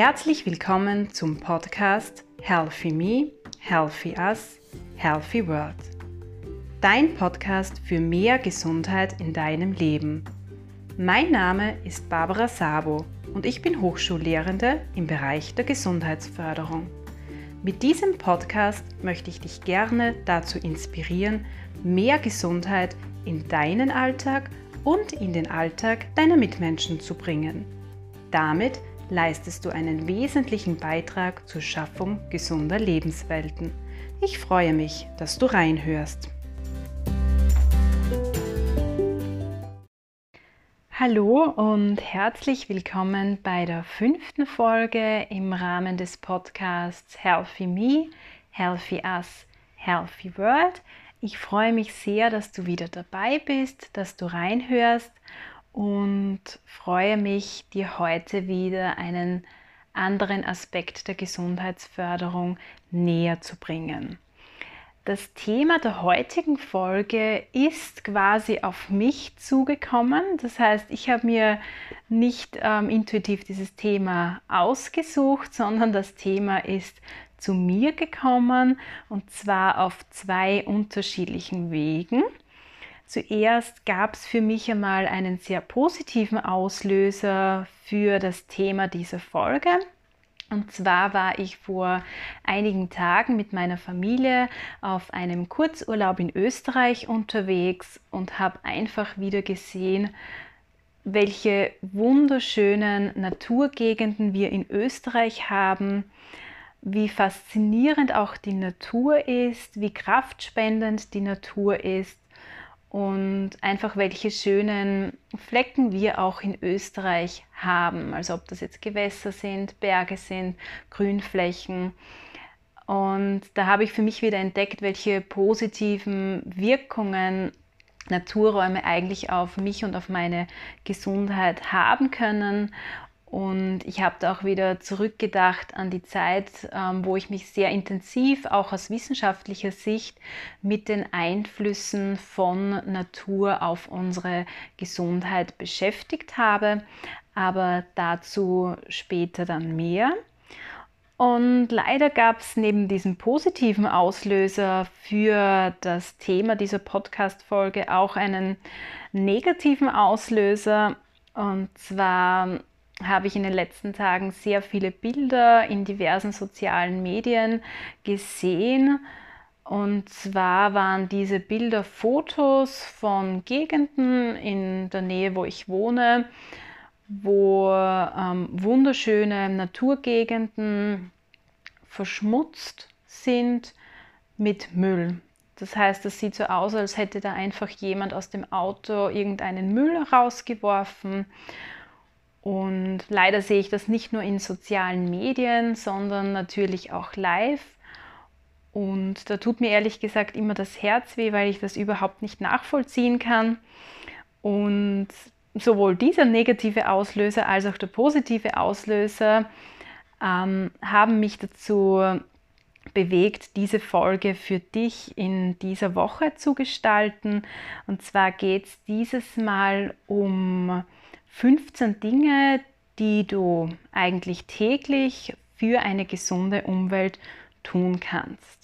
Herzlich willkommen zum Podcast Healthy Me, Healthy Us, Healthy World. Dein Podcast für mehr Gesundheit in deinem Leben. Mein Name ist Barbara Sabo und ich bin Hochschullehrende im Bereich der Gesundheitsförderung. Mit diesem Podcast möchte ich dich gerne dazu inspirieren, mehr Gesundheit in deinen Alltag und in den Alltag deiner Mitmenschen zu bringen. Damit leistest du einen wesentlichen Beitrag zur Schaffung gesunder Lebenswelten. Ich freue mich, dass du reinhörst. Hallo und herzlich willkommen bei der fünften Folge im Rahmen des Podcasts Healthy Me, Healthy Us, Healthy World. Ich freue mich sehr, dass du wieder dabei bist, dass du reinhörst und freue mich, dir heute wieder einen anderen Aspekt der Gesundheitsförderung näher zu bringen. Das Thema der heutigen Folge ist quasi auf mich zugekommen. Das heißt, ich habe mir nicht ähm, intuitiv dieses Thema ausgesucht, sondern das Thema ist zu mir gekommen und zwar auf zwei unterschiedlichen Wegen. Zuerst gab es für mich einmal einen sehr positiven Auslöser für das Thema dieser Folge. Und zwar war ich vor einigen Tagen mit meiner Familie auf einem Kurzurlaub in Österreich unterwegs und habe einfach wieder gesehen, welche wunderschönen Naturgegenden wir in Österreich haben, wie faszinierend auch die Natur ist, wie kraftspendend die Natur ist und einfach welche schönen Flecken wir auch in Österreich haben. Also ob das jetzt Gewässer sind, Berge sind, Grünflächen. Und da habe ich für mich wieder entdeckt, welche positiven Wirkungen Naturräume eigentlich auf mich und auf meine Gesundheit haben können und ich habe da auch wieder zurückgedacht an die Zeit, ähm, wo ich mich sehr intensiv, auch aus wissenschaftlicher Sicht, mit den Einflüssen von Natur auf unsere Gesundheit beschäftigt habe. Aber dazu später dann mehr. Und leider gab es neben diesem positiven Auslöser für das Thema dieser Podcast-Folge auch einen negativen Auslöser. Und zwar habe ich in den letzten Tagen sehr viele Bilder in diversen sozialen Medien gesehen. Und zwar waren diese Bilder Fotos von Gegenden in der Nähe, wo ich wohne, wo ähm, wunderschöne Naturgegenden verschmutzt sind mit Müll. Das heißt, es sieht so aus, als hätte da einfach jemand aus dem Auto irgendeinen Müll rausgeworfen und leider sehe ich das nicht nur in sozialen Medien, sondern natürlich auch live. Und da tut mir ehrlich gesagt immer das Herz weh, weil ich das überhaupt nicht nachvollziehen kann. Und sowohl dieser negative Auslöser als auch der positive Auslöser ähm, haben mich dazu bewegt, diese Folge für dich in dieser Woche zu gestalten. Und zwar geht es dieses Mal um 15 Dinge, die du eigentlich täglich für eine gesunde Umwelt tun kannst.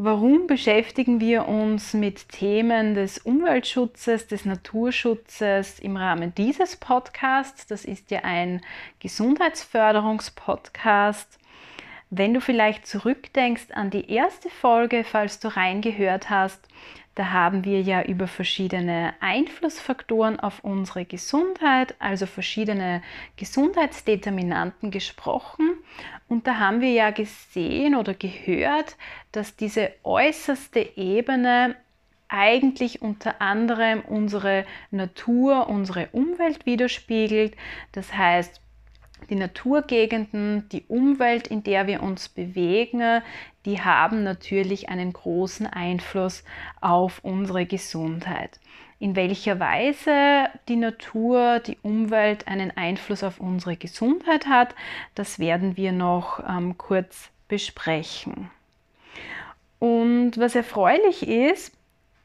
Warum beschäftigen wir uns mit Themen des Umweltschutzes, des Naturschutzes im Rahmen dieses Podcasts? Das ist ja ein Gesundheitsförderungspodcast. Wenn du vielleicht zurückdenkst an die erste Folge, falls du reingehört hast, da haben wir ja über verschiedene Einflussfaktoren auf unsere Gesundheit, also verschiedene Gesundheitsdeterminanten gesprochen. Und da haben wir ja gesehen oder gehört, dass diese äußerste Ebene eigentlich unter anderem unsere Natur, unsere Umwelt widerspiegelt. Das heißt, die Naturgegenden, die Umwelt, in der wir uns bewegen, die haben natürlich einen großen Einfluss auf unsere Gesundheit. In welcher Weise die Natur, die Umwelt einen Einfluss auf unsere Gesundheit hat, das werden wir noch ähm, kurz besprechen. Und was erfreulich ist,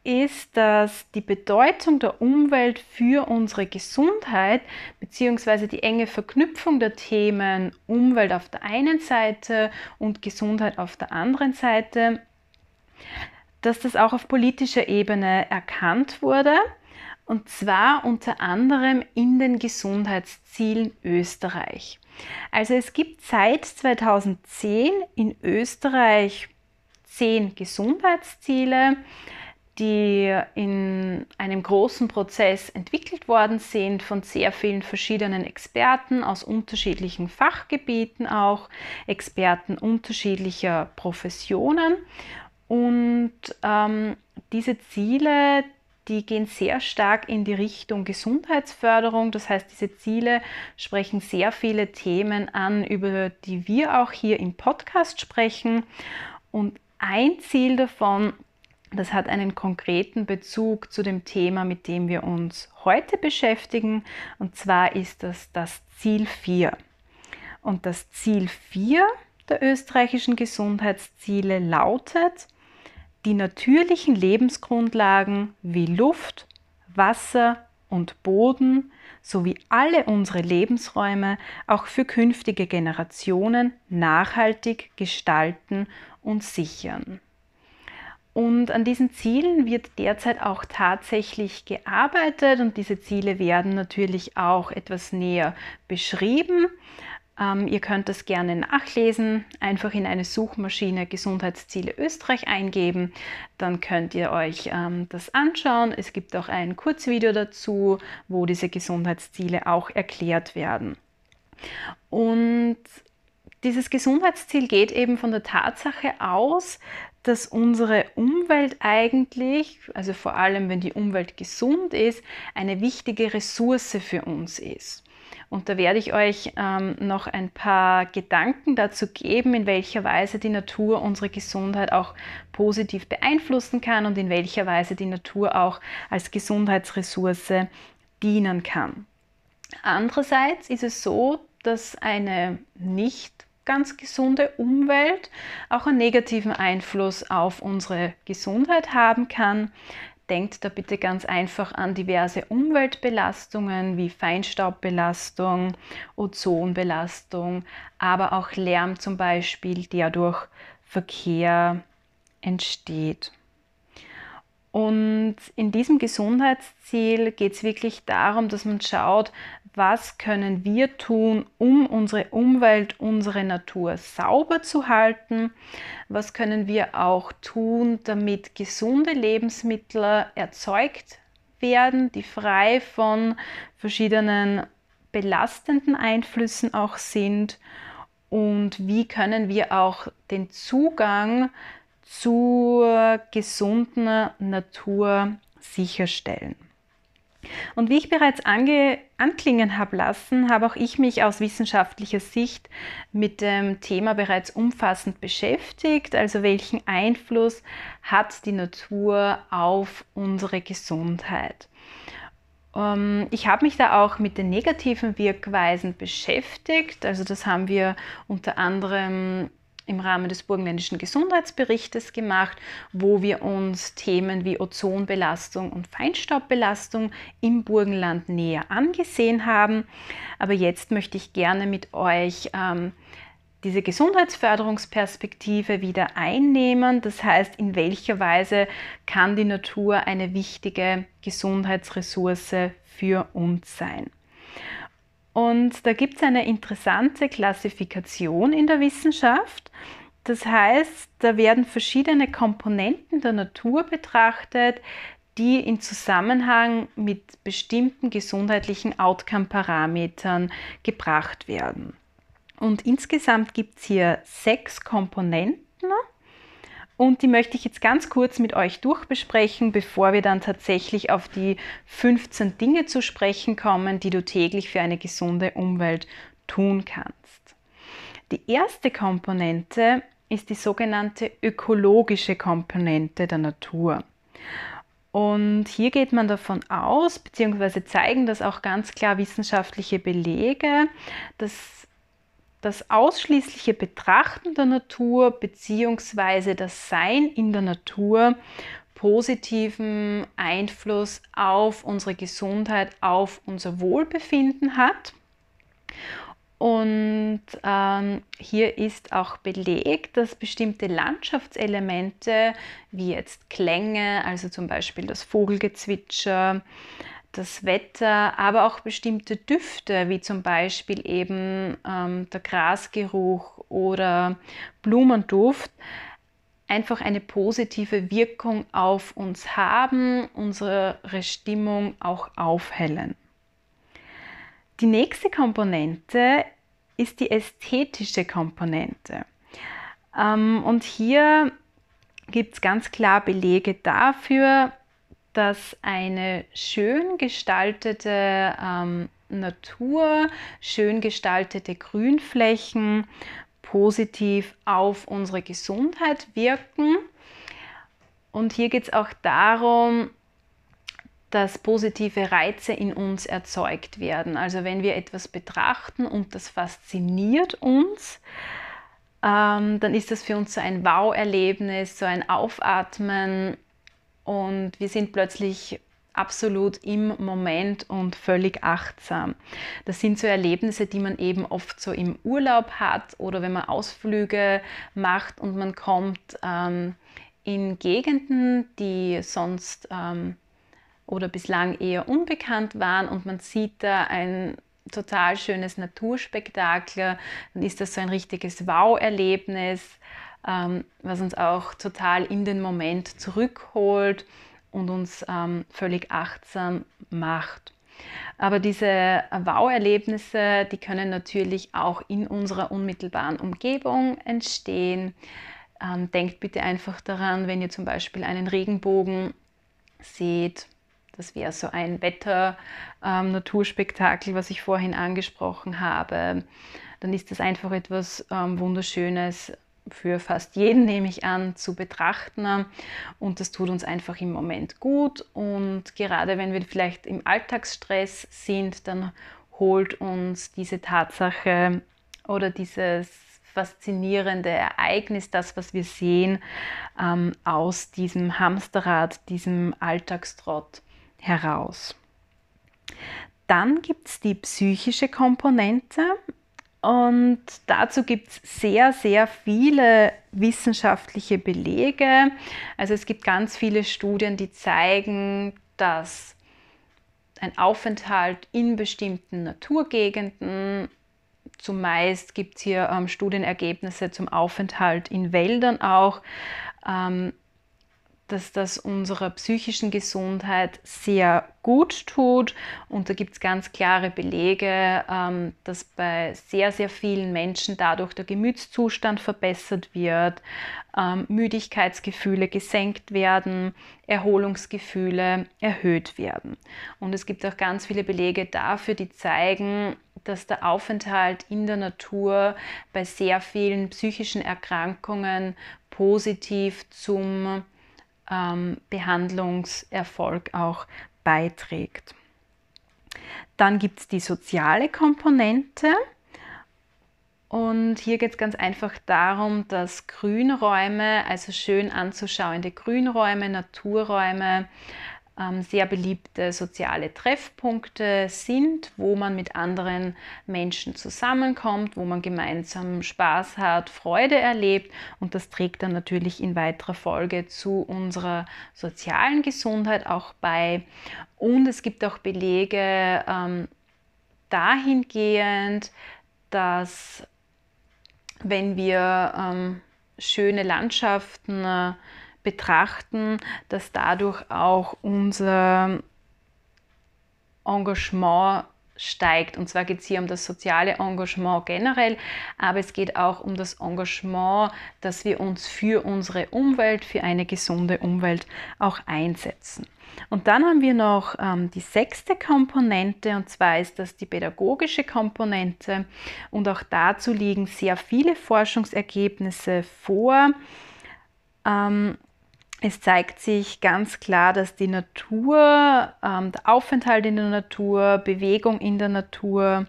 ist, dass die Bedeutung der Umwelt für unsere Gesundheit bzw. die enge Verknüpfung der Themen Umwelt auf der einen Seite und Gesundheit auf der anderen Seite, dass das auch auf politischer Ebene erkannt wurde und zwar unter anderem in den Gesundheitszielen Österreich. Also es gibt seit 2010 in Österreich zehn Gesundheitsziele, die in einem großen Prozess entwickelt worden sind von sehr vielen verschiedenen Experten aus unterschiedlichen Fachgebieten auch, Experten unterschiedlicher Professionen. Und ähm, diese Ziele, die gehen sehr stark in die Richtung Gesundheitsförderung. Das heißt, diese Ziele sprechen sehr viele Themen an, über die wir auch hier im Podcast sprechen. Und ein Ziel davon, das hat einen konkreten Bezug zu dem Thema, mit dem wir uns heute beschäftigen. Und zwar ist das das Ziel 4. Und das Ziel 4 der österreichischen Gesundheitsziele lautet, die natürlichen Lebensgrundlagen wie Luft, Wasser und Boden sowie alle unsere Lebensräume auch für künftige Generationen nachhaltig gestalten und sichern. Und an diesen Zielen wird derzeit auch tatsächlich gearbeitet und diese Ziele werden natürlich auch etwas näher beschrieben. Ähm, ihr könnt das gerne nachlesen, einfach in eine Suchmaschine Gesundheitsziele Österreich eingeben, dann könnt ihr euch ähm, das anschauen. Es gibt auch ein Kurzvideo dazu, wo diese Gesundheitsziele auch erklärt werden. Und dieses Gesundheitsziel geht eben von der Tatsache aus, dass unsere Umwelt eigentlich, also vor allem wenn die Umwelt gesund ist, eine wichtige Ressource für uns ist. Und da werde ich euch ähm, noch ein paar Gedanken dazu geben, in welcher Weise die Natur unsere Gesundheit auch positiv beeinflussen kann und in welcher Weise die Natur auch als Gesundheitsressource dienen kann. Andererseits ist es so, dass eine nicht ganz gesunde Umwelt auch einen negativen Einfluss auf unsere Gesundheit haben kann. Denkt da bitte ganz einfach an diverse Umweltbelastungen wie Feinstaubbelastung, Ozonbelastung, aber auch Lärm zum Beispiel, der durch Verkehr entsteht. Und in diesem Gesundheitsziel geht es wirklich darum, dass man schaut, was können wir tun, um unsere Umwelt, unsere Natur sauber zu halten, was können wir auch tun, damit gesunde Lebensmittel erzeugt werden, die frei von verschiedenen belastenden Einflüssen auch sind? Und wie können wir auch den Zugang zur gesunden Natur sicherstellen. Und wie ich bereits ange anklingen habe lassen, habe auch ich mich aus wissenschaftlicher Sicht mit dem Thema bereits umfassend beschäftigt. Also welchen Einfluss hat die Natur auf unsere Gesundheit? Ähm, ich habe mich da auch mit den negativen Wirkweisen beschäftigt. Also das haben wir unter anderem im Rahmen des Burgenländischen Gesundheitsberichtes gemacht, wo wir uns Themen wie Ozonbelastung und Feinstaubbelastung im Burgenland näher angesehen haben. Aber jetzt möchte ich gerne mit euch ähm, diese Gesundheitsförderungsperspektive wieder einnehmen. Das heißt, in welcher Weise kann die Natur eine wichtige Gesundheitsressource für uns sein. Und da gibt es eine interessante Klassifikation in der Wissenschaft. Das heißt, da werden verschiedene Komponenten der Natur betrachtet, die in Zusammenhang mit bestimmten gesundheitlichen Outcome-Parametern gebracht werden. Und insgesamt gibt es hier sechs Komponenten. Und die möchte ich jetzt ganz kurz mit euch durchbesprechen, bevor wir dann tatsächlich auf die 15 Dinge zu sprechen kommen, die du täglich für eine gesunde Umwelt tun kannst. Die erste Komponente ist die sogenannte ökologische Komponente der Natur. Und hier geht man davon aus, beziehungsweise zeigen das auch ganz klar wissenschaftliche Belege, dass das ausschließliche Betrachten der Natur bzw. das Sein in der Natur positiven Einfluss auf unsere Gesundheit, auf unser Wohlbefinden hat. Und ähm, hier ist auch belegt, dass bestimmte Landschaftselemente wie jetzt Klänge, also zum Beispiel das Vogelgezwitscher, das Wetter, aber auch bestimmte Düfte, wie zum Beispiel eben ähm, der Grasgeruch oder Blumenduft, einfach eine positive Wirkung auf uns haben, unsere Stimmung auch aufhellen. Die nächste Komponente ist die ästhetische Komponente. Ähm, und hier gibt es ganz klar Belege dafür, dass eine schön gestaltete ähm, Natur, schön gestaltete Grünflächen positiv auf unsere Gesundheit wirken. Und hier geht es auch darum, dass positive Reize in uns erzeugt werden. Also wenn wir etwas betrachten und das fasziniert uns, ähm, dann ist das für uns so ein Wow-Erlebnis, so ein Aufatmen und wir sind plötzlich absolut im Moment und völlig achtsam. Das sind so Erlebnisse, die man eben oft so im Urlaub hat oder wenn man Ausflüge macht und man kommt ähm, in Gegenden, die sonst ähm, oder bislang eher unbekannt waren und man sieht da ein total schönes Naturspektakel, dann ist das so ein richtiges Wow-Erlebnis, was uns auch total in den Moment zurückholt und uns ähm, völlig achtsam macht. Aber diese Wow-Erlebnisse, die können natürlich auch in unserer unmittelbaren Umgebung entstehen. Ähm, denkt bitte einfach daran, wenn ihr zum Beispiel einen Regenbogen seht das wäre so ein Wetter-Naturspektakel, ähm, was ich vorhin angesprochen habe. Dann ist das einfach etwas ähm, Wunderschönes für fast jeden, nehme ich an, zu betrachten. Und das tut uns einfach im Moment gut. Und gerade wenn wir vielleicht im Alltagsstress sind, dann holt uns diese Tatsache oder dieses faszinierende Ereignis, das, was wir sehen, ähm, aus diesem Hamsterrad, diesem Alltagstrott heraus. Dann gibt es die psychische Komponente und dazu gibt es sehr, sehr viele wissenschaftliche Belege. Also es gibt ganz viele Studien, die zeigen, dass ein Aufenthalt in bestimmten Naturgegenden, zumeist gibt es hier ähm, Studienergebnisse zum Aufenthalt in Wäldern auch, ähm, dass das unserer psychischen Gesundheit sehr gut tut. Und da gibt es ganz klare Belege, ähm, dass bei sehr, sehr vielen Menschen dadurch der Gemütszustand verbessert wird, ähm, Müdigkeitsgefühle gesenkt werden, Erholungsgefühle erhöht werden. Und es gibt auch ganz viele Belege dafür, die zeigen, dass der Aufenthalt in der Natur bei sehr vielen psychischen Erkrankungen positiv zum ähm, Behandlungserfolg auch beiträgt. Dann gibt es die soziale Komponente. Und hier geht es ganz einfach darum, dass Grünräume, also schön anzuschauende Grünräume, Naturräume, sehr beliebte soziale Treffpunkte sind, wo man mit anderen Menschen zusammenkommt, wo man gemeinsam Spaß hat, Freude erlebt und das trägt dann natürlich in weiterer Folge zu unserer sozialen Gesundheit auch bei. Und es gibt auch Belege ähm, dahingehend, dass wenn wir ähm, schöne Landschaften äh, betrachten, dass dadurch auch unser Engagement steigt. Und zwar geht es hier um das soziale Engagement generell, aber es geht auch um das Engagement, dass wir uns für unsere Umwelt, für eine gesunde Umwelt auch einsetzen. Und dann haben wir noch ähm, die sechste Komponente, und zwar ist das die pädagogische Komponente. Und auch dazu liegen sehr viele Forschungsergebnisse vor. Ähm, es zeigt sich ganz klar, dass die Natur, ähm, der Aufenthalt in der Natur, Bewegung in der Natur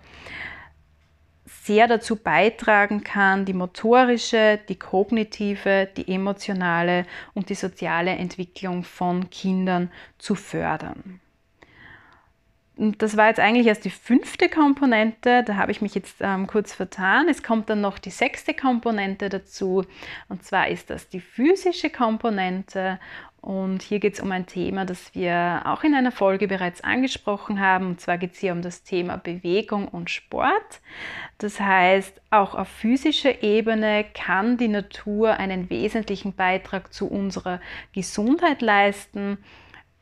sehr dazu beitragen kann, die motorische, die kognitive, die emotionale und die soziale Entwicklung von Kindern zu fördern. Und das war jetzt eigentlich erst die fünfte Komponente, da habe ich mich jetzt ähm, kurz vertan. Es kommt dann noch die sechste Komponente dazu, und zwar ist das die physische Komponente. Und hier geht es um ein Thema, das wir auch in einer Folge bereits angesprochen haben. Und zwar geht es hier um das Thema Bewegung und Sport. Das heißt, auch auf physischer Ebene kann die Natur einen wesentlichen Beitrag zu unserer Gesundheit leisten.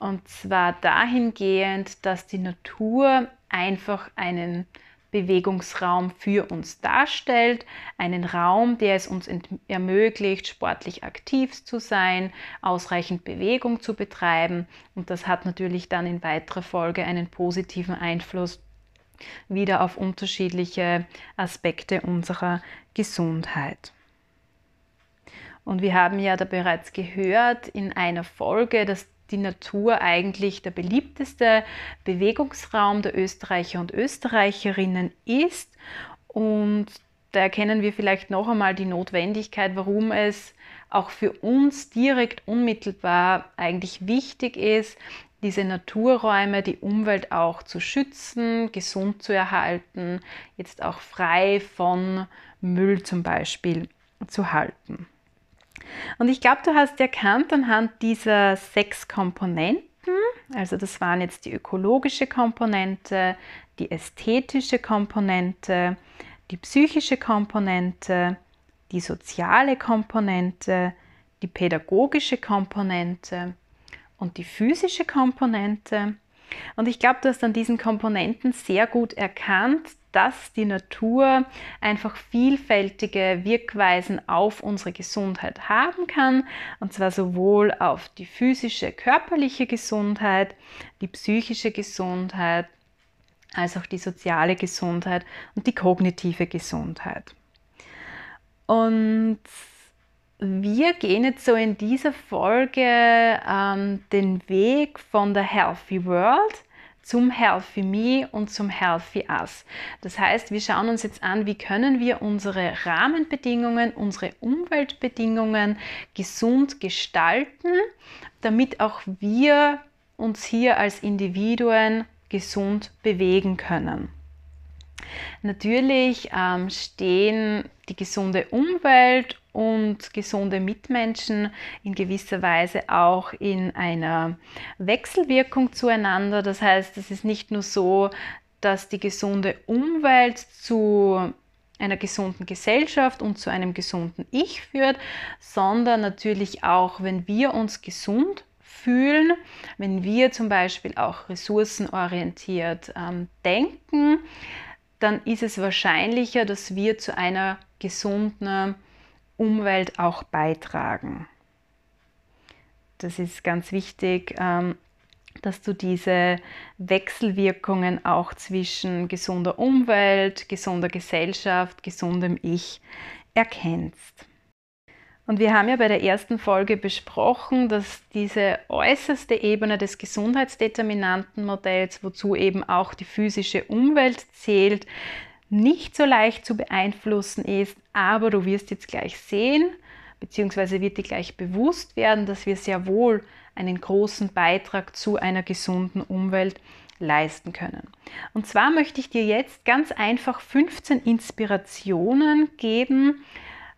Und zwar dahingehend, dass die Natur einfach einen Bewegungsraum für uns darstellt, einen Raum, der es uns ermöglicht, sportlich aktiv zu sein, ausreichend Bewegung zu betreiben und das hat natürlich dann in weiterer Folge einen positiven Einfluss wieder auf unterschiedliche Aspekte unserer Gesundheit. Und wir haben ja da bereits gehört in einer Folge, dass die Natur eigentlich der beliebteste Bewegungsraum der Österreicher und Österreicherinnen ist. Und da erkennen wir vielleicht noch einmal die Notwendigkeit, warum es auch für uns direkt unmittelbar eigentlich wichtig ist, diese Naturräume, die Umwelt auch zu schützen, gesund zu erhalten, jetzt auch frei von Müll zum Beispiel zu halten. Und ich glaube, du hast erkannt anhand dieser sechs Komponenten, also das waren jetzt die ökologische Komponente, die ästhetische Komponente, die psychische Komponente, die soziale Komponente, die pädagogische Komponente und die physische Komponente. Und ich glaube, du hast an diesen Komponenten sehr gut erkannt, dass die Natur einfach vielfältige Wirkweisen auf unsere Gesundheit haben kann, und zwar sowohl auf die physische, körperliche Gesundheit, die psychische Gesundheit, als auch die soziale Gesundheit und die kognitive Gesundheit. Und wir gehen jetzt so in dieser Folge ähm, den Weg von der Healthy World zum Healthy Me und zum Healthy Us. Das heißt, wir schauen uns jetzt an, wie können wir unsere Rahmenbedingungen, unsere Umweltbedingungen gesund gestalten, damit auch wir uns hier als Individuen gesund bewegen können. Natürlich ähm, stehen die gesunde Umwelt und gesunde Mitmenschen in gewisser Weise auch in einer Wechselwirkung zueinander. Das heißt, es ist nicht nur so, dass die gesunde Umwelt zu einer gesunden Gesellschaft und zu einem gesunden Ich führt, sondern natürlich auch, wenn wir uns gesund fühlen, wenn wir zum Beispiel auch ressourcenorientiert ähm, denken, dann ist es wahrscheinlicher, dass wir zu einer gesunden Umwelt auch beitragen. Das ist ganz wichtig, ähm, dass du diese Wechselwirkungen auch zwischen gesunder Umwelt, gesunder Gesellschaft, gesundem Ich erkennst. Und wir haben ja bei der ersten Folge besprochen, dass diese äußerste Ebene des Gesundheitsdeterminantenmodells, wozu eben auch die physische Umwelt zählt, nicht so leicht zu beeinflussen ist, aber du wirst jetzt gleich sehen, beziehungsweise wird dir gleich bewusst werden, dass wir sehr wohl einen großen Beitrag zu einer gesunden Umwelt leisten können. Und zwar möchte ich dir jetzt ganz einfach 15 Inspirationen geben,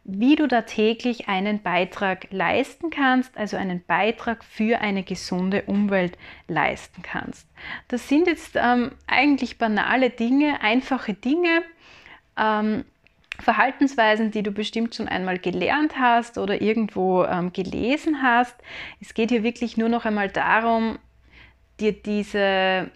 wie du da täglich einen Beitrag leisten kannst, also einen Beitrag für eine gesunde Umwelt leisten kannst. Das sind jetzt ähm, eigentlich banale Dinge, einfache Dinge, ähm, Verhaltensweisen, die du bestimmt schon einmal gelernt hast oder irgendwo ähm, gelesen hast. Es geht hier wirklich nur noch einmal darum, dir diese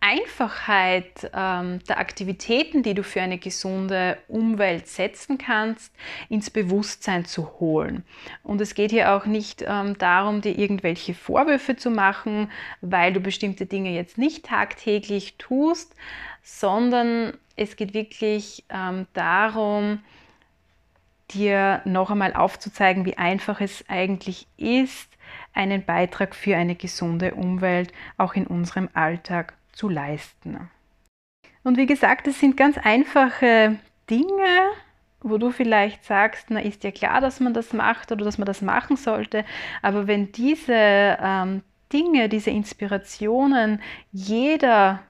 Einfachheit ähm, der Aktivitäten, die du für eine gesunde Umwelt setzen kannst, ins Bewusstsein zu holen. Und es geht hier auch nicht ähm, darum, dir irgendwelche Vorwürfe zu machen, weil du bestimmte Dinge jetzt nicht tagtäglich tust, sondern es geht wirklich ähm, darum, dir noch einmal aufzuzeigen, wie einfach es eigentlich ist, einen Beitrag für eine gesunde Umwelt auch in unserem Alltag zu leisten. Und wie gesagt, es sind ganz einfache Dinge, wo du vielleicht sagst, na ist ja klar, dass man das macht oder dass man das machen sollte, aber wenn diese ähm, Dinge, diese Inspirationen jeder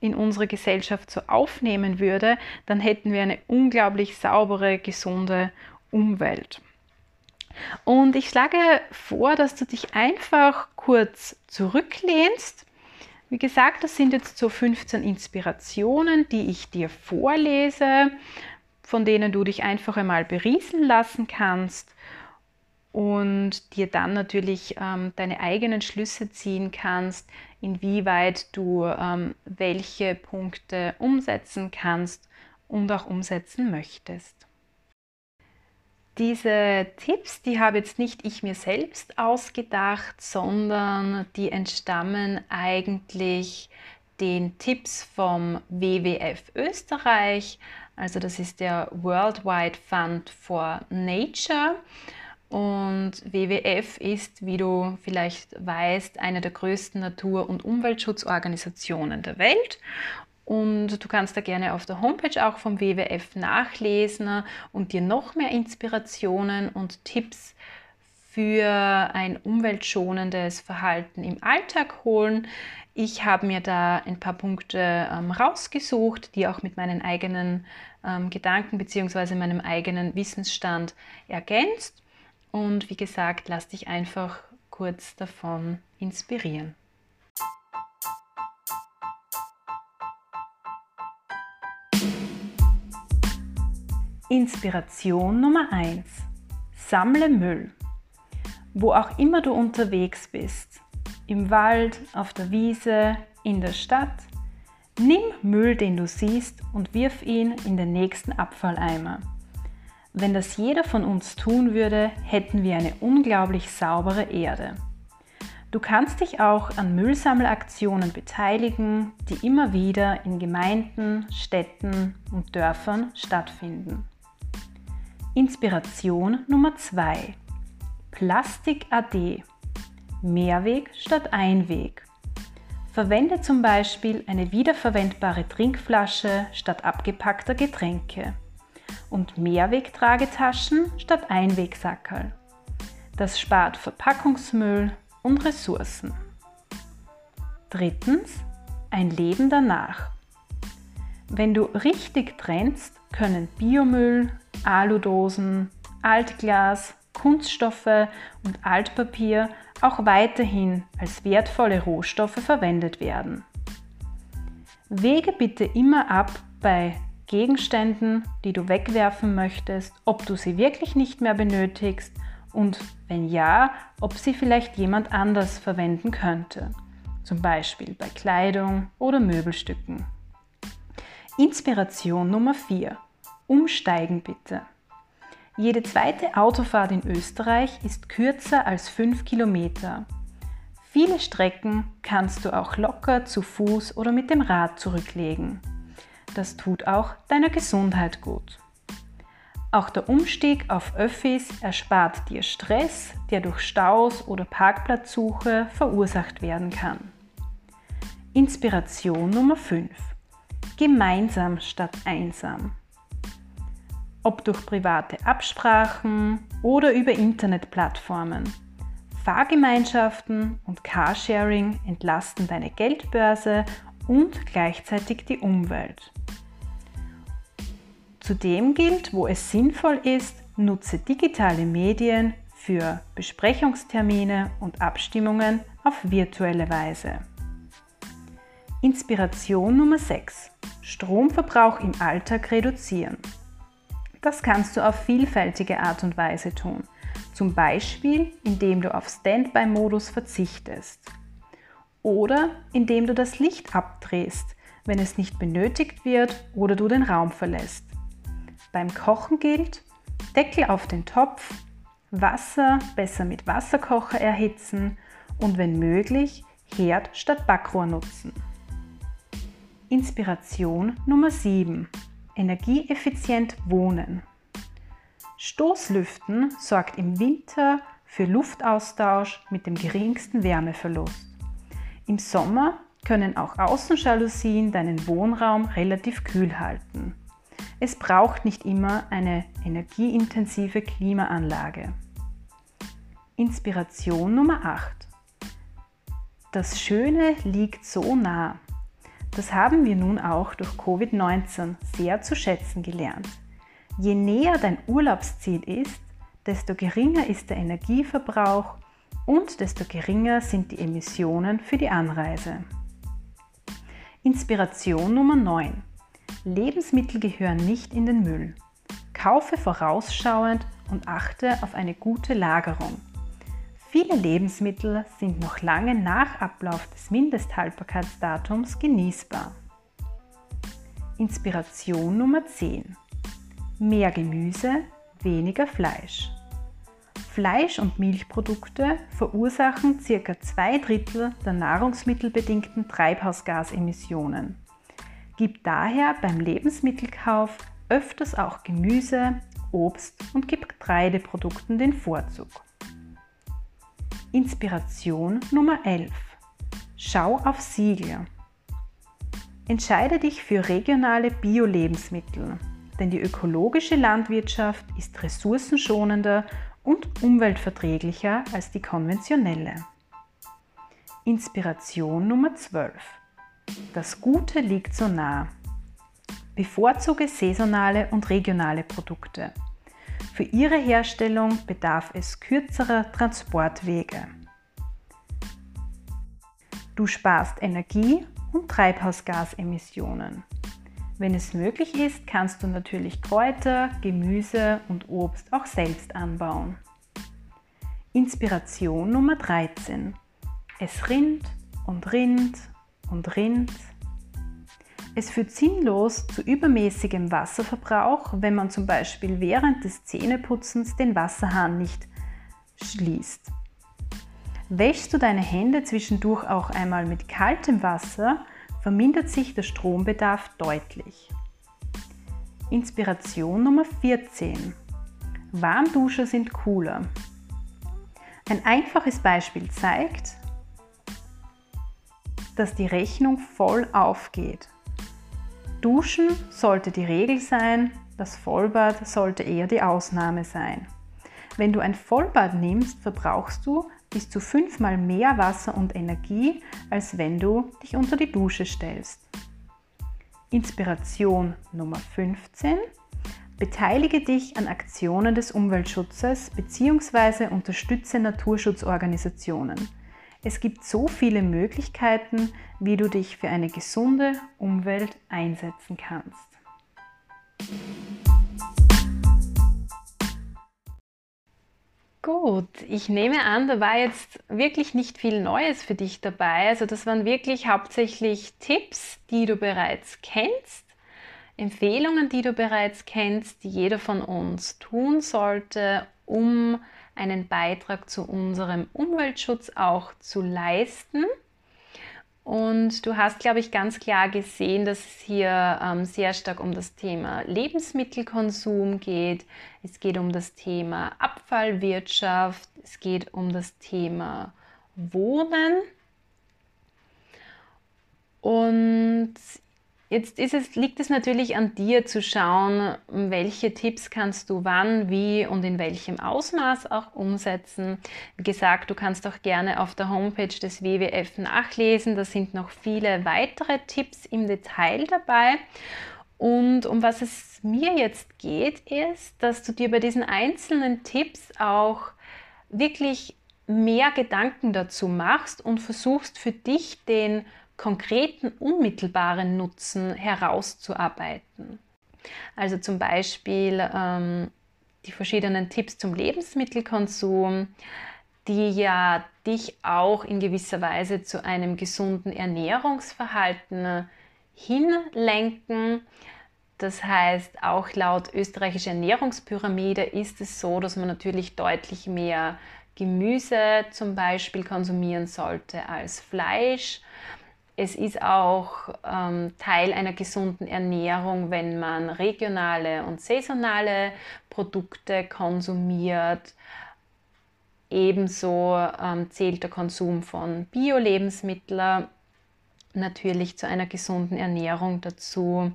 in unsere Gesellschaft so aufnehmen würde, dann hätten wir eine unglaublich saubere, gesunde Umwelt. Und ich schlage vor, dass du dich einfach kurz zurücklehnst. Wie gesagt, das sind jetzt so 15 Inspirationen, die ich dir vorlese, von denen du dich einfach einmal berieseln lassen kannst und dir dann natürlich ähm, deine eigenen Schlüsse ziehen kannst, inwieweit du ähm, welche Punkte umsetzen kannst und auch umsetzen möchtest. Diese Tipps, die habe jetzt nicht ich mir selbst ausgedacht, sondern die entstammen eigentlich den Tipps vom WWF Österreich. Also das ist der Worldwide Fund for Nature. Und WWF ist, wie du vielleicht weißt, eine der größten Natur- und Umweltschutzorganisationen der Welt. Und du kannst da gerne auf der Homepage auch vom WWF nachlesen und dir noch mehr Inspirationen und Tipps für ein umweltschonendes Verhalten im Alltag holen. Ich habe mir da ein paar Punkte ähm, rausgesucht, die auch mit meinen eigenen ähm, Gedanken bzw. meinem eigenen Wissensstand ergänzt. Und wie gesagt, lass dich einfach kurz davon inspirieren. Inspiration Nummer 1. Sammle Müll. Wo auch immer du unterwegs bist, im Wald, auf der Wiese, in der Stadt, nimm Müll, den du siehst, und wirf ihn in den nächsten Abfalleimer. Wenn das jeder von uns tun würde, hätten wir eine unglaublich saubere Erde. Du kannst dich auch an Müllsammelaktionen beteiligen, die immer wieder in Gemeinden, Städten und Dörfern stattfinden. Inspiration Nummer 2. Plastik AD. Mehrweg statt Einweg. Verwende zum Beispiel eine wiederverwendbare Trinkflasche statt abgepackter Getränke und Mehrwegtragetaschen statt Einwegsackerl. Das spart Verpackungsmüll und Ressourcen. Drittens, ein Leben danach. Wenn du richtig trennst, können Biomüll, Aludosen, Altglas, Kunststoffe und Altpapier auch weiterhin als wertvolle Rohstoffe verwendet werden. Wege bitte immer ab bei Gegenständen, die du wegwerfen möchtest, ob du sie wirklich nicht mehr benötigst und wenn ja, ob sie vielleicht jemand anders verwenden könnte, zum Beispiel bei Kleidung oder Möbelstücken. Inspiration Nummer 4. Umsteigen bitte. Jede zweite Autofahrt in Österreich ist kürzer als 5 Kilometer. Viele Strecken kannst du auch locker zu Fuß oder mit dem Rad zurücklegen. Das tut auch deiner Gesundheit gut. Auch der Umstieg auf Öffis erspart dir Stress, der durch Staus oder Parkplatzsuche verursacht werden kann. Inspiration Nummer 5. Gemeinsam statt einsam ob durch private Absprachen oder über Internetplattformen. Fahrgemeinschaften und Carsharing entlasten deine Geldbörse und gleichzeitig die Umwelt. Zudem gilt, wo es sinnvoll ist, nutze digitale Medien für Besprechungstermine und Abstimmungen auf virtuelle Weise. Inspiration Nummer 6. Stromverbrauch im Alltag reduzieren. Das kannst du auf vielfältige Art und Weise tun. Zum Beispiel, indem du auf Standby-Modus verzichtest. Oder indem du das Licht abdrehst, wenn es nicht benötigt wird oder du den Raum verlässt. Beim Kochen gilt, Deckel auf den Topf, Wasser besser mit Wasserkocher erhitzen und wenn möglich Herd statt Backrohr nutzen. Inspiration Nummer 7 energieeffizient wohnen. Stoßlüften sorgt im Winter für Luftaustausch mit dem geringsten Wärmeverlust. Im Sommer können auch Außenjalousien deinen Wohnraum relativ kühl halten. Es braucht nicht immer eine energieintensive Klimaanlage. Inspiration Nummer 8. Das Schöne liegt so nah. Das haben wir nun auch durch Covid-19 sehr zu schätzen gelernt. Je näher dein Urlaubsziel ist, desto geringer ist der Energieverbrauch und desto geringer sind die Emissionen für die Anreise. Inspiration Nummer 9. Lebensmittel gehören nicht in den Müll. Kaufe vorausschauend und achte auf eine gute Lagerung. Viele Lebensmittel sind noch lange nach Ablauf des Mindesthaltbarkeitsdatums genießbar. Inspiration Nummer 10. Mehr Gemüse, weniger Fleisch. Fleisch- und Milchprodukte verursachen ca. zwei Drittel der nahrungsmittelbedingten Treibhausgasemissionen. Gib daher beim Lebensmittelkauf öfters auch Gemüse, Obst und Getreideprodukten den Vorzug. Inspiration Nummer 11. Schau auf Siegel. Entscheide dich für regionale Bio-Lebensmittel, denn die ökologische Landwirtschaft ist ressourcenschonender und umweltverträglicher als die konventionelle. Inspiration Nummer 12. Das Gute liegt so nah. Bevorzuge saisonale und regionale Produkte. Für ihre Herstellung bedarf es kürzerer Transportwege. Du sparst Energie und Treibhausgasemissionen. Wenn es möglich ist, kannst du natürlich Kräuter, Gemüse und Obst auch selbst anbauen. Inspiration Nummer 13. Es rinnt und rinnt und rinnt es führt sinnlos zu übermäßigem Wasserverbrauch, wenn man zum Beispiel während des Zähneputzens den Wasserhahn nicht schließt. Wäschst du deine Hände zwischendurch auch einmal mit kaltem Wasser, vermindert sich der Strombedarf deutlich. Inspiration Nummer 14. Warmduscher sind cooler. Ein einfaches Beispiel zeigt, dass die Rechnung voll aufgeht. Duschen sollte die Regel sein, das Vollbad sollte eher die Ausnahme sein. Wenn du ein Vollbad nimmst, verbrauchst du bis zu fünfmal mehr Wasser und Energie, als wenn du dich unter die Dusche stellst. Inspiration Nummer 15. Beteilige dich an Aktionen des Umweltschutzes bzw. unterstütze Naturschutzorganisationen. Es gibt so viele Möglichkeiten, wie du dich für eine gesunde Umwelt einsetzen kannst. Gut, ich nehme an, da war jetzt wirklich nicht viel Neues für dich dabei. Also das waren wirklich hauptsächlich Tipps, die du bereits kennst, Empfehlungen, die du bereits kennst, die jeder von uns tun sollte, um einen Beitrag zu unserem Umweltschutz auch zu leisten. Und du hast, glaube ich, ganz klar gesehen, dass es hier ähm, sehr stark um das Thema Lebensmittelkonsum geht. Es geht um das Thema Abfallwirtschaft. Es geht um das Thema Wohnen. Und Jetzt es, liegt es natürlich an dir zu schauen, welche Tipps kannst du wann, wie und in welchem Ausmaß auch umsetzen. Wie gesagt, du kannst auch gerne auf der Homepage des WWF nachlesen. Da sind noch viele weitere Tipps im Detail dabei. Und um was es mir jetzt geht, ist, dass du dir bei diesen einzelnen Tipps auch wirklich mehr Gedanken dazu machst und versuchst für dich den konkreten, unmittelbaren Nutzen herauszuarbeiten. Also zum Beispiel ähm, die verschiedenen Tipps zum Lebensmittelkonsum, die ja dich auch in gewisser Weise zu einem gesunden Ernährungsverhalten hinlenken. Das heißt, auch laut österreichischer Ernährungspyramide ist es so, dass man natürlich deutlich mehr Gemüse zum Beispiel konsumieren sollte als Fleisch. Es ist auch ähm, Teil einer gesunden Ernährung, wenn man regionale und saisonale Produkte konsumiert. Ebenso ähm, zählt der Konsum von Bio-Lebensmitteln natürlich zu einer gesunden Ernährung dazu.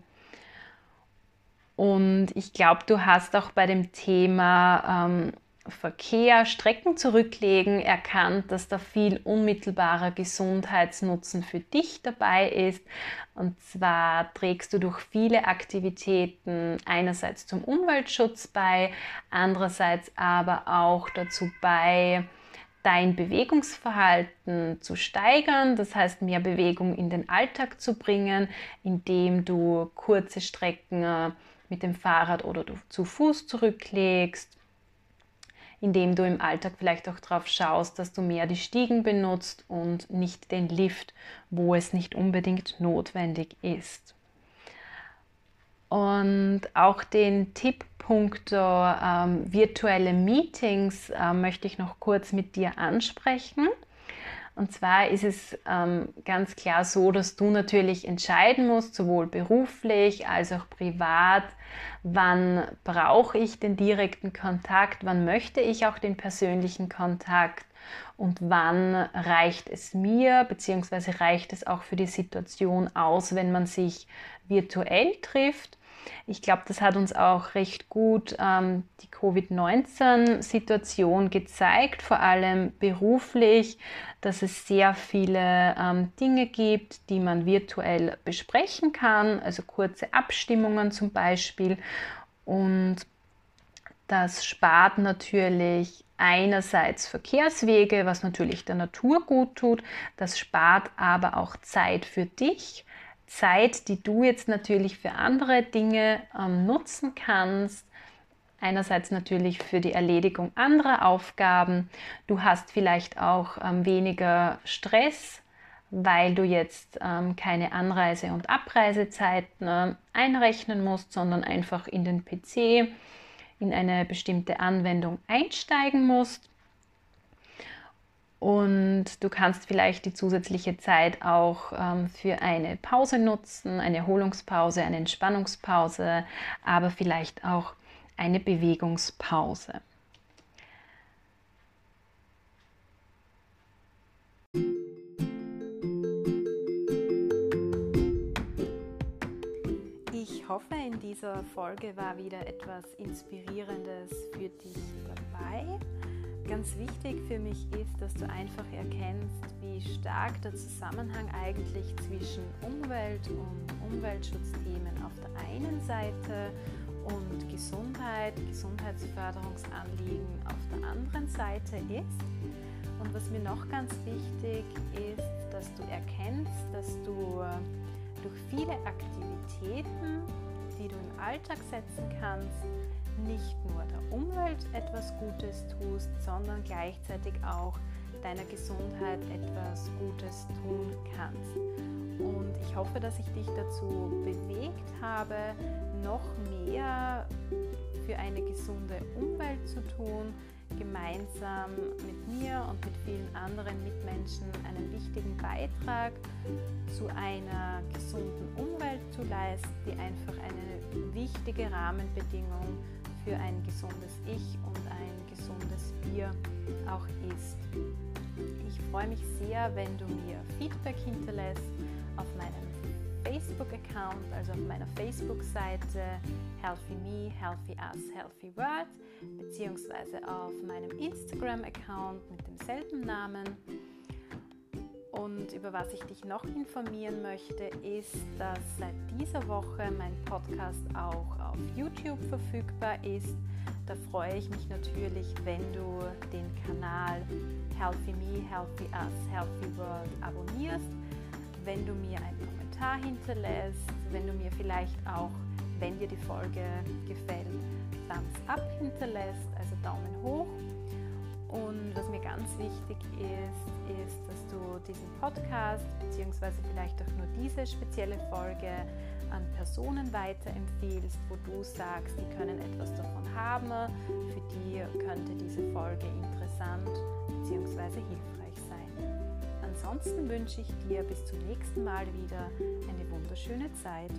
Und ich glaube, du hast auch bei dem Thema ähm, Verkehr, Strecken zurücklegen, erkannt, dass da viel unmittelbarer Gesundheitsnutzen für dich dabei ist. Und zwar trägst du durch viele Aktivitäten einerseits zum Umweltschutz bei, andererseits aber auch dazu bei, dein Bewegungsverhalten zu steigern, das heißt mehr Bewegung in den Alltag zu bringen, indem du kurze Strecken äh, mit dem Fahrrad oder zu Fuß zurücklegst indem du im Alltag vielleicht auch darauf schaust, dass du mehr die Stiegen benutzt und nicht den Lift, wo es nicht unbedingt notwendig ist. Und auch den Tipp punkto ähm, virtuelle Meetings äh, möchte ich noch kurz mit dir ansprechen. Und zwar ist es ähm, ganz klar so, dass du natürlich entscheiden musst, sowohl beruflich als auch privat, wann brauche ich den direkten Kontakt, wann möchte ich auch den persönlichen Kontakt und wann reicht es mir, beziehungsweise reicht es auch für die Situation aus, wenn man sich virtuell trifft. Ich glaube, das hat uns auch recht gut ähm, die Covid-19-Situation gezeigt, vor allem beruflich, dass es sehr viele ähm, Dinge gibt, die man virtuell besprechen kann, also kurze Abstimmungen zum Beispiel. Und das spart natürlich einerseits Verkehrswege, was natürlich der Natur gut tut, das spart aber auch Zeit für dich Zeit, die du jetzt natürlich für andere Dinge ähm, nutzen kannst. Einerseits natürlich für die Erledigung anderer Aufgaben. Du hast vielleicht auch ähm, weniger Stress, weil du jetzt ähm, keine Anreise- und Abreisezeiten äh, einrechnen musst, sondern einfach in den PC, in eine bestimmte Anwendung einsteigen musst. Und du kannst vielleicht die zusätzliche Zeit auch ähm, für eine Pause nutzen, eine Erholungspause, eine Entspannungspause, aber vielleicht auch eine Bewegungspause. Ich hoffe, in dieser Folge war wieder etwas Inspirierendes für dich dabei. Ganz wichtig für mich ist, dass du einfach erkennst, wie stark der Zusammenhang eigentlich zwischen Umwelt und Umweltschutzthemen auf der einen Seite und Gesundheit, Gesundheitsförderungsanliegen auf der anderen Seite ist. Und was mir noch ganz wichtig ist, dass du erkennst, dass du durch viele Aktivitäten, die du im Alltag setzen kannst, nicht nur der Umwelt etwas Gutes tust, sondern gleichzeitig auch deiner Gesundheit etwas Gutes tun kannst. Und ich hoffe, dass ich dich dazu bewegt habe, noch mehr für eine gesunde Umwelt zu tun, gemeinsam mit mir und mit vielen anderen Mitmenschen einen wichtigen Beitrag zu einer gesunden Umwelt zu leisten, die einfach eine wichtige Rahmenbedingung für ein gesundes Ich und ein gesundes Wir auch ist. Ich freue mich sehr, wenn du mir Feedback hinterlässt auf meinem Facebook-Account, also auf meiner Facebook-Seite Healthy Me, Healthy Us, Healthy World, beziehungsweise auf meinem Instagram-Account mit demselben Namen. Und über was ich dich noch informieren möchte, ist, dass seit dieser Woche mein Podcast auch auf YouTube verfügbar ist. Da freue ich mich natürlich, wenn du den Kanal Healthy Me, Healthy Us, Healthy World abonnierst, wenn du mir einen Kommentar hinterlässt, wenn du mir vielleicht auch, wenn dir die Folge gefällt, Thumbs Up hinterlässt, also Daumen hoch. Und was mir ganz wichtig ist, ist, dass du diesen Podcast bzw. vielleicht auch nur diese spezielle Folge an Personen weiterempfiehlst, wo du sagst, die können etwas davon haben, für die könnte diese Folge interessant bzw. hilfreich sein. Ansonsten wünsche ich dir bis zum nächsten Mal wieder eine wunderschöne Zeit.